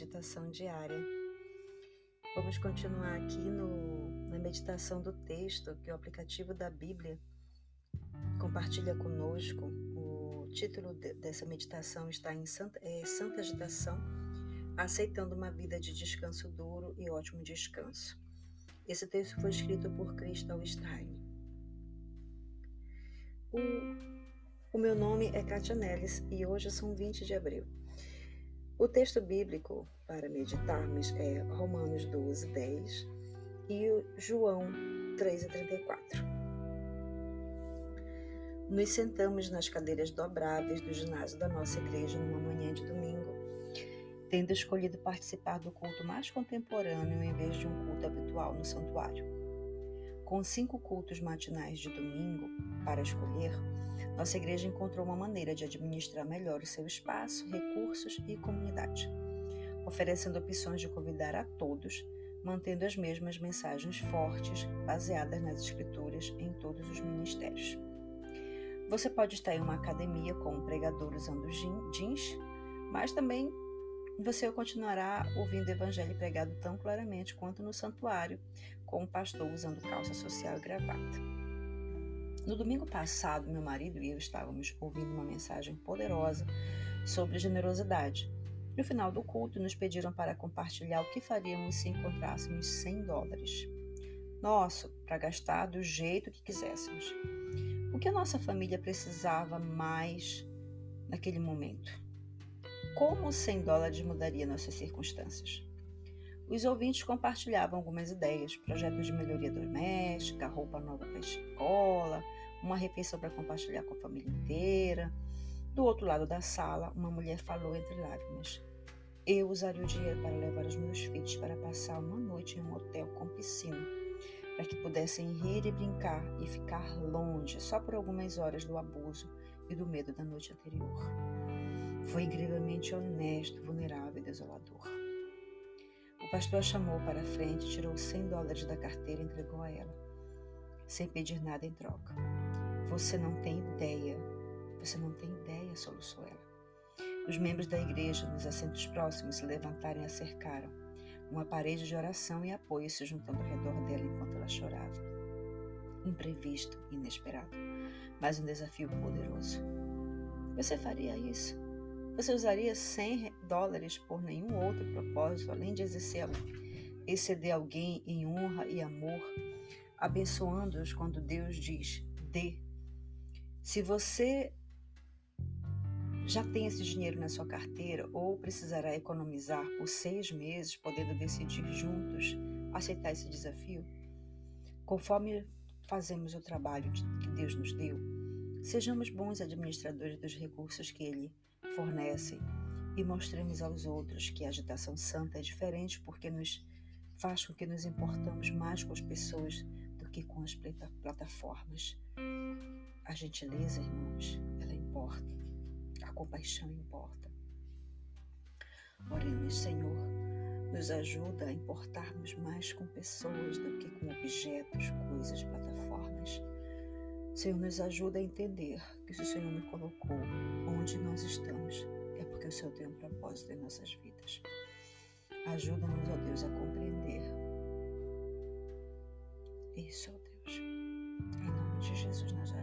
meditação diária. Vamos continuar aqui no, na meditação do texto que o aplicativo da Bíblia compartilha conosco. O título de, dessa meditação está em Santa, é, Santa Agitação, aceitando uma vida de descanso duro e ótimo descanso. Esse texto foi escrito por Crystal Stein. O, o meu nome é Katia Nellis e hoje são 20 de abril. O texto bíblico para meditarmos é Romanos 12, 10 e João 3, 34. Nos sentamos nas cadeiras dobráveis do ginásio da nossa igreja numa manhã de domingo, tendo escolhido participar do culto mais contemporâneo em vez de um culto habitual no santuário. Com cinco cultos matinais de domingo para escolher, nossa igreja encontrou uma maneira de administrar melhor o seu espaço, recursos e comunidade, oferecendo opções de convidar a todos, mantendo as mesmas mensagens fortes, baseadas nas escrituras em todos os ministérios. Você pode estar em uma academia com um pregador usando jeans, mas também você continuará ouvindo o evangelho pregado tão claramente quanto no santuário, com um pastor usando calça social e gravata. No domingo passado, meu marido e eu estávamos ouvindo uma mensagem poderosa sobre generosidade. No final do culto, nos pediram para compartilhar o que faríamos se encontrássemos 100 dólares. Nosso, para gastar do jeito que quiséssemos. O que a nossa família precisava mais naquele momento? Como 100 dólares mudaria nossas circunstâncias? Os ouvintes compartilhavam algumas ideias, projetos de melhoria doméstica, roupa nova para a escola, uma refeição para compartilhar com a família inteira. Do outro lado da sala, uma mulher falou entre lágrimas: Eu usaria o dinheiro para levar os meus filhos para passar uma noite em um hotel com piscina, para que pudessem rir e brincar e ficar longe só por algumas horas do abuso e do medo da noite anterior. Foi incrivelmente honesto, vulnerável e desolador. Pastor a chamou para a frente, tirou 100 dólares da carteira e entregou a ela, sem pedir nada em troca. Você não tem ideia, você não tem ideia, soluçou ela. Os membros da igreja, nos assentos próximos, se levantaram e a cercaram. Uma parede de oração e apoio se juntando ao redor dela enquanto ela chorava. Imprevisto, inesperado, mas um desafio poderoso. Você faria isso? Você usaria 100 dólares por nenhum outro propósito, além de exceder alguém em honra e amor, abençoando-os quando Deus diz dê. Se você já tem esse dinheiro na sua carteira ou precisará economizar por seis meses, podendo decidir juntos aceitar esse desafio, conforme fazemos o trabalho que Deus nos deu, sejamos bons administradores dos recursos que Ele fornece e mostremos aos outros que a agitação santa é diferente porque nos faz com que nos importamos mais com as pessoas do que com as plataformas. A gentileza, irmãos, ela importa. A compaixão importa. Oremos, Senhor, nos ajuda a importarmos mais com pessoas do que com objetos, coisas, plataformas. Senhor, nos ajuda a entender que se o Senhor me colocou onde nós estamos, é porque o Senhor tem um propósito em nossas vidas. Ajuda-nos, ó Deus, a compreender isso, ó Deus. Em nome de Jesus nós oramos.